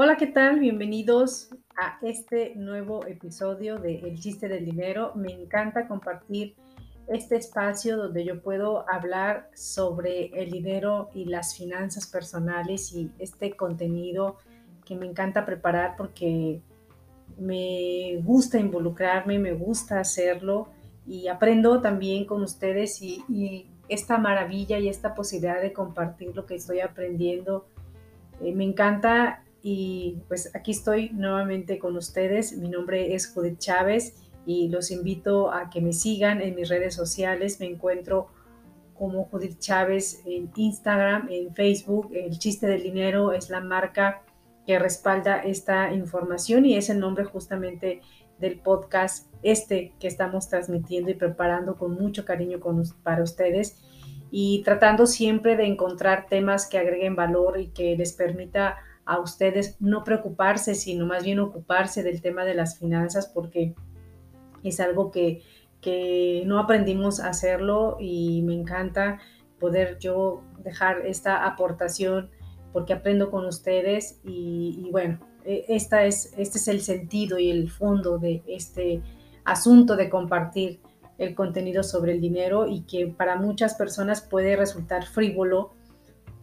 Hola, ¿qué tal? Bienvenidos a este nuevo episodio de El chiste del dinero. Me encanta compartir este espacio donde yo puedo hablar sobre el dinero y las finanzas personales y este contenido que me encanta preparar porque me gusta involucrarme, me gusta hacerlo y aprendo también con ustedes y, esta maravilla y esta posibilidad de compartir lo que estoy aprendiendo. Eh, me encanta y pues aquí estoy nuevamente con ustedes. Mi nombre es Judith Chávez y los invito a que me sigan en mis redes sociales. Me encuentro como Judith Chávez en Instagram, en Facebook. El chiste del dinero es la marca que respalda esta información y es el nombre justamente del podcast este que estamos transmitiendo y preparando con mucho cariño para ustedes y tratando siempre de encontrar temas que agreguen valor y que les permita a ustedes no preocuparse, sino más bien ocuparse del tema de las finanzas porque es algo que, no aprendimos a hacerlo y me encanta poder yo dejar esta aportación porque aprendo con ustedes y, bueno, e, esta es, este es el sentido y el fondo de este asunto de compartir el contenido sobre el dinero y que para muchas personas puede resultar frívolo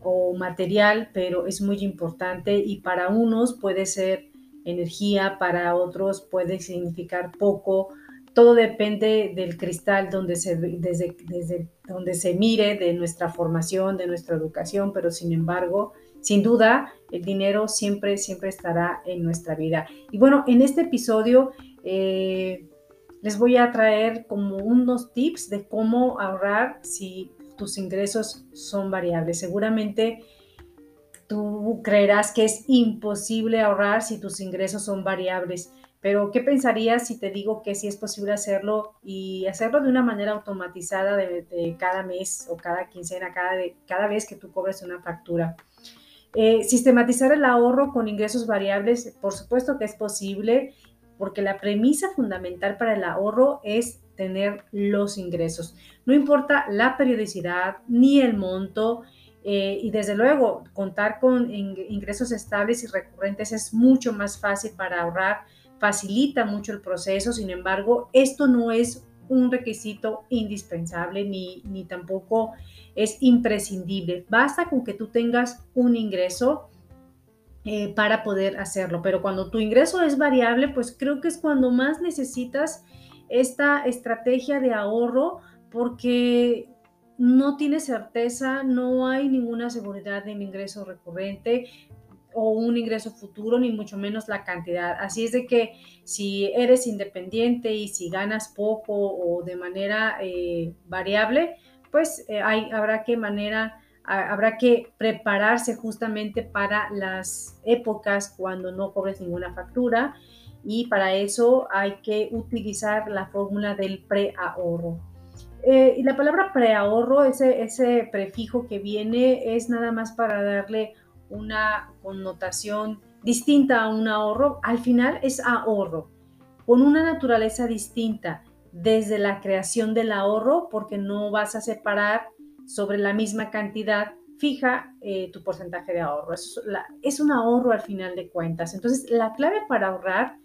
o material, pero es muy importante y para unos puede ser energía, para otros puede significar poco. Todo depende del cristal donde se, desde, desde donde se mire, de nuestra formación, de nuestra educación, pero sin embargo, sin duda, el dinero siempre, siempre estará en nuestra vida. Y bueno, en este episodio eh, les voy a traer como unos tips de cómo ahorrar si tus ingresos son variables. Seguramente tú creerás que es imposible ahorrar si tus ingresos son variables, pero ¿qué pensarías si te digo que sí es posible hacerlo y hacerlo de una manera automatizada de, cada mes o cada quincena, cada, cada vez que tú cobres una factura? Eh, sistematizar el ahorro con ingresos variables, por supuesto que es posible, porque la premisa fundamental para el ahorro es tener los ingresos. No importa la periodicidad ni el monto. Eh, y desde luego, contar con ingresos estables y recurrentes es mucho más fácil para ahorrar, facilita mucho el proceso. Sin embargo, esto no es un requisito indispensable ni, ni tampoco es imprescindible. Basta con que tú tengas un ingreso eh, para poder hacerlo. Pero cuando tu ingreso es variable, pues creo que es cuando más necesitas esta estrategia de ahorro porque no tienes certeza, no hay ninguna seguridad de un ingreso recurrente o un ingreso futuro, ni mucho menos la cantidad. Así es de que si eres independiente y si ganas poco o de manera eh, variable, pues eh, hay, habrá que manera, habrá que prepararse justamente para las épocas cuando no cobres ninguna factura y para eso hay que utilizar la fórmula del preahorro. Eh, y la palabra preahorro, ese, ese prefijo que viene, es nada más para darle una connotación distinta a un ahorro. Al final es ahorro, con una naturaleza distinta desde la creación del ahorro, porque no vas a separar sobre la misma cantidad fija eh, tu porcentaje de ahorro. Es, es un ahorro al final de cuentas. Entonces, la clave para ahorrar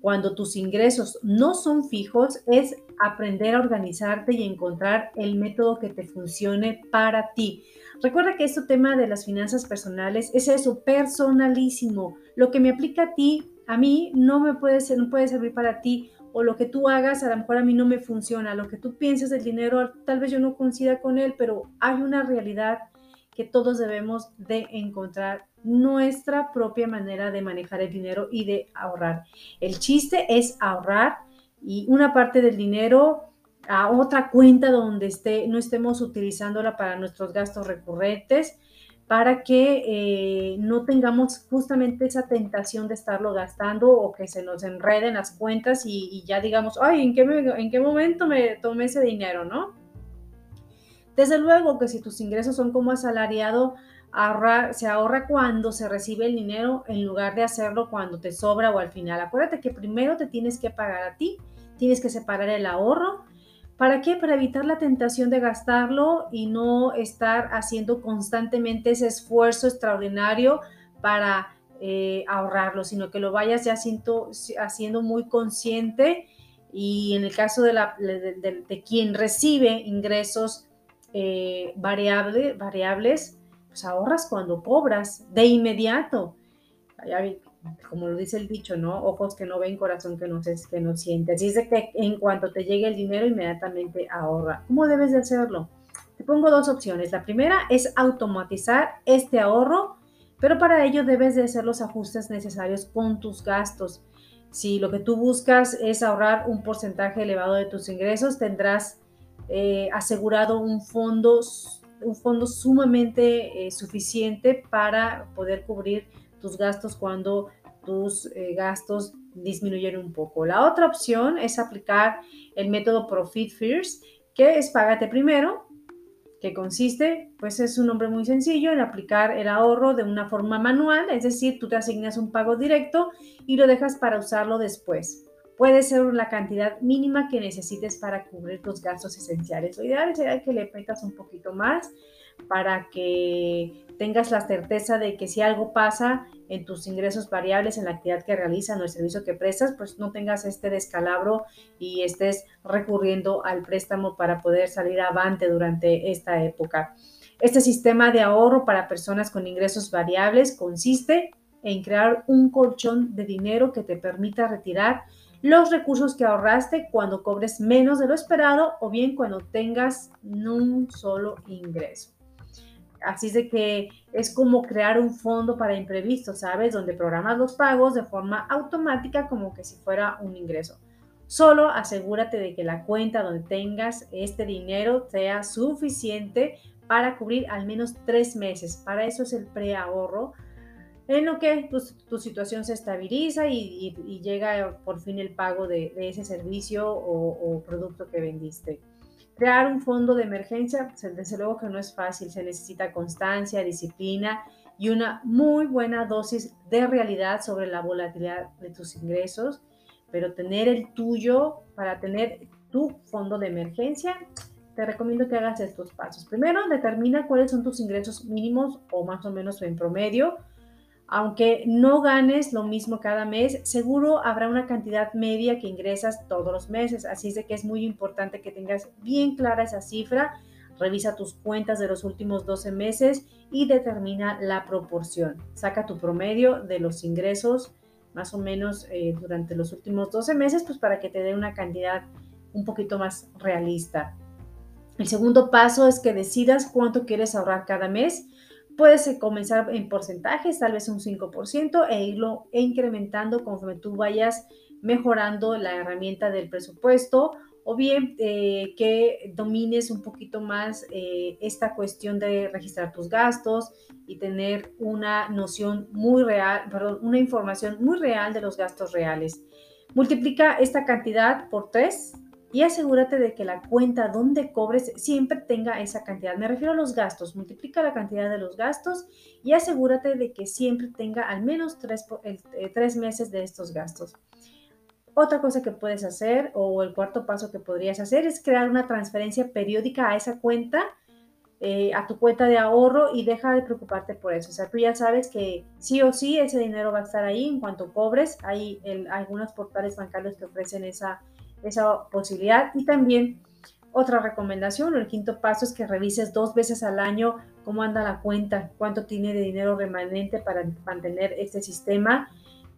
cuando tus ingresos no son fijos es aprender a organizarte y encontrar el método que te funcione para ti. Recuerda que este tema de las finanzas personales es eso, personalísimo. Lo que me aplica a ti, a mí no me puede ser, no puede servir para ti o lo que tú hagas a lo mejor a mí no me funciona. Lo que tú pienses del dinero, tal vez yo no coincida con él, pero hay una realidad que todos debemos de encontrar nuestra propia manera de manejar el dinero y de ahorrar. El chiste es ahorrar y una parte del dinero a otra cuenta donde esté, no estemos utilizándola para nuestros gastos recurrentes, para que eh, no tengamos justamente esa tentación de estarlo gastando o que se nos enreden las cuentas y, ya digamos, ay, ¿en qué, ¿en qué momento me tomé ese dinero, no? Desde luego que si tus ingresos son como asalariado, se ahorra cuando se recibe el dinero en lugar de hacerlo cuando te sobra o al final. Acuérdate que primero te tienes que pagar a ti, tienes que separar el ahorro. ¿Para qué? Para evitar la tentación de gastarlo y no estar haciendo constantemente ese esfuerzo extraordinario para eh, ahorrarlo, sino que lo vayas ya haciendo muy consciente y en el caso de, la, de, quien recibe ingresos eh, variables, pues ahorras cuando cobras, de inmediato. Como lo dice el dicho, ¿no? Ojos que no ven, corazón que no, que no siente. Así es de que en cuanto te llegue el dinero, inmediatamente ahorra. ¿Cómo debes de hacerlo? Te pongo dos opciones. La primera es automatizar este ahorro, pero para ello debes de hacer los ajustes necesarios con tus gastos. Si lo que tú buscas es ahorrar un porcentaje elevado de tus ingresos, tendrás eh, asegurado un fondo, un fondo sumamente eh, suficiente para poder cubrir tus gastos cuando tus eh, gastos disminuyen un poco. La otra opción es aplicar el método Profit First, que es págate primero, que consiste, pues es un nombre muy sencillo, en aplicar el ahorro de una forma manual, es decir, tú te asignas un pago directo y lo dejas para usarlo después. Puede ser la cantidad mínima que necesites para cubrir tus gastos esenciales. Lo ideal sería que le metas un poquito más para que tengas la certeza de que si algo pasa en tus ingresos variables, en la actividad que realizas o el servicio que prestas, pues no tengas este descalabro y estés recurriendo al préstamo para poder salir avante durante esta época. Este sistema de ahorro para personas con ingresos variables consiste en crear un colchón de dinero que te permita retirar los recursos que ahorraste cuando cobres menos de lo esperado o bien cuando tengas un solo ingreso. Así es de que es como crear un fondo para imprevistos, ¿sabes? Donde programas los pagos de forma automática como que si fuera un ingreso. Solo asegúrate de que la cuenta donde tengas este dinero sea suficiente para cubrir al menos tres meses. Para eso es el preahorro, en lo que tu, situación se estabiliza y, llega por fin el pago de, ese servicio o producto que vendiste. Crear un fondo de emergencia, pues, desde luego que no es fácil, se necesita constancia, disciplina y una muy buena dosis de realidad sobre la volatilidad de tus ingresos, pero tener el tuyo para tener tu fondo de emergencia, te recomiendo que hagas estos pasos. Primero, determina cuáles son tus ingresos mínimos o más o menos en promedio aunque no ganes lo mismo cada mes, seguro habrá una cantidad media que ingresas todos los meses. Así es de que es muy importante que tengas bien clara esa cifra. Revisa tus cuentas de los últimos 12 meses y determina la proporción. Saca tu promedio de los ingresos más o menos eh, durante los últimos 12 meses, pues para que te dé una cantidad un poquito más realista. El segundo paso es que decidas cuánto quieres ahorrar cada mes Puedes eh, comenzar en porcentajes, tal vez un 5%, e irlo incrementando conforme tú vayas mejorando la herramienta del presupuesto o bien eh, que domines un poquito más eh, esta cuestión de registrar tus gastos y tener una noción muy real, perdón, una información muy real de los gastos reales. Multiplica esta cantidad por 3 y asegúrate de que la cuenta donde cobres siempre tenga esa cantidad. Me refiero a los gastos. Multiplica la cantidad de los gastos y asegúrate de que siempre tenga al menos tres, eh, tres meses de estos gastos. Otra cosa que puedes hacer o el cuarto paso que podrías hacer es crear una transferencia periódica a esa cuenta, eh, a tu cuenta de ahorro y deja de preocuparte por eso. O sea, tú ya sabes que sí o sí ese dinero va a estar ahí en cuanto cobres. Hay algunos portales bancarios que ofrecen esa esa posibilidad. Y también otra recomendación, el quinto paso es que revises dos veces al año cómo anda la cuenta, cuánto tiene de dinero remanente para mantener este sistema.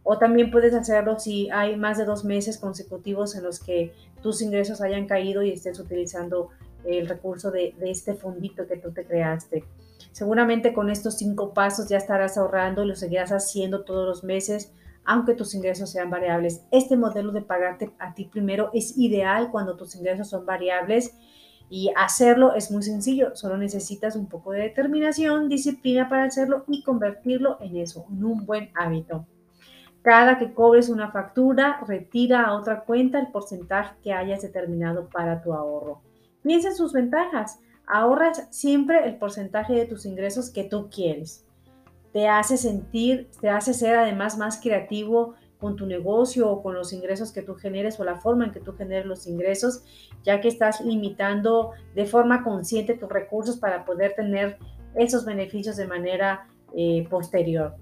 O también puedes hacerlo si hay más de dos meses consecutivos en los que tus ingresos hayan caído y estés utilizando el recurso de, de este fondito que tú te creaste. Seguramente con estos cinco pasos ya estarás ahorrando y lo seguirás haciendo todos los meses aunque tus ingresos sean variables. Este modelo de pagarte a ti primero es ideal cuando tus ingresos son variables y hacerlo es muy sencillo, solo necesitas un poco de determinación, disciplina para hacerlo y convertirlo en eso, en un buen hábito. Cada que cobres una factura, retira a otra cuenta el porcentaje que hayas determinado para tu ahorro. Piensa en sus ventajas. Ahorras siempre el porcentaje de tus ingresos que tú quieres te hace sentir, te hace ser además más creativo con tu negocio o con los ingresos que tú generes o la forma en que tú generes los ingresos, ya que estás limitando de forma consciente tus recursos para poder tener esos beneficios de manera eh, posterior.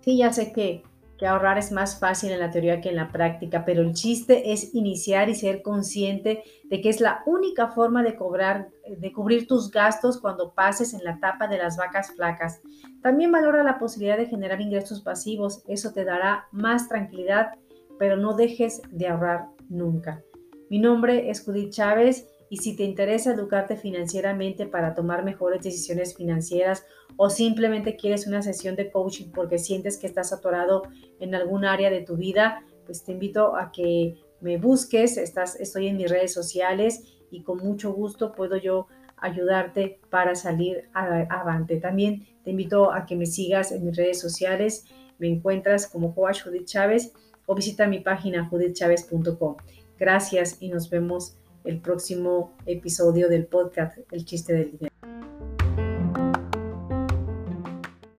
Sí, ya sé que, que ahorrar es más fácil en la teoría que en la práctica, pero el chiste es iniciar y ser consciente de que es la única forma de cobrar, de cubrir tus gastos cuando pases en la etapa de las vacas flacas. También valora la posibilidad de generar ingresos pasivos, eso te dará más tranquilidad, pero no dejes de ahorrar nunca. Mi nombre es Judith Chávez y si te interesa educarte financieramente para tomar mejores decisiones financieras o simplemente quieres una sesión de coaching porque sientes que estás atorado en algún área de tu vida, pues te invito a que me busques, estás, estoy en mis redes sociales y con mucho gusto puedo yo ayudarte para salir avante. También te invito a que me sigas en mis redes sociales, me encuentras como Coach Judith Chávez o visita mi página judithchavez.com. Gracias y nos vemos el próximo episodio del podcast El chiste del día.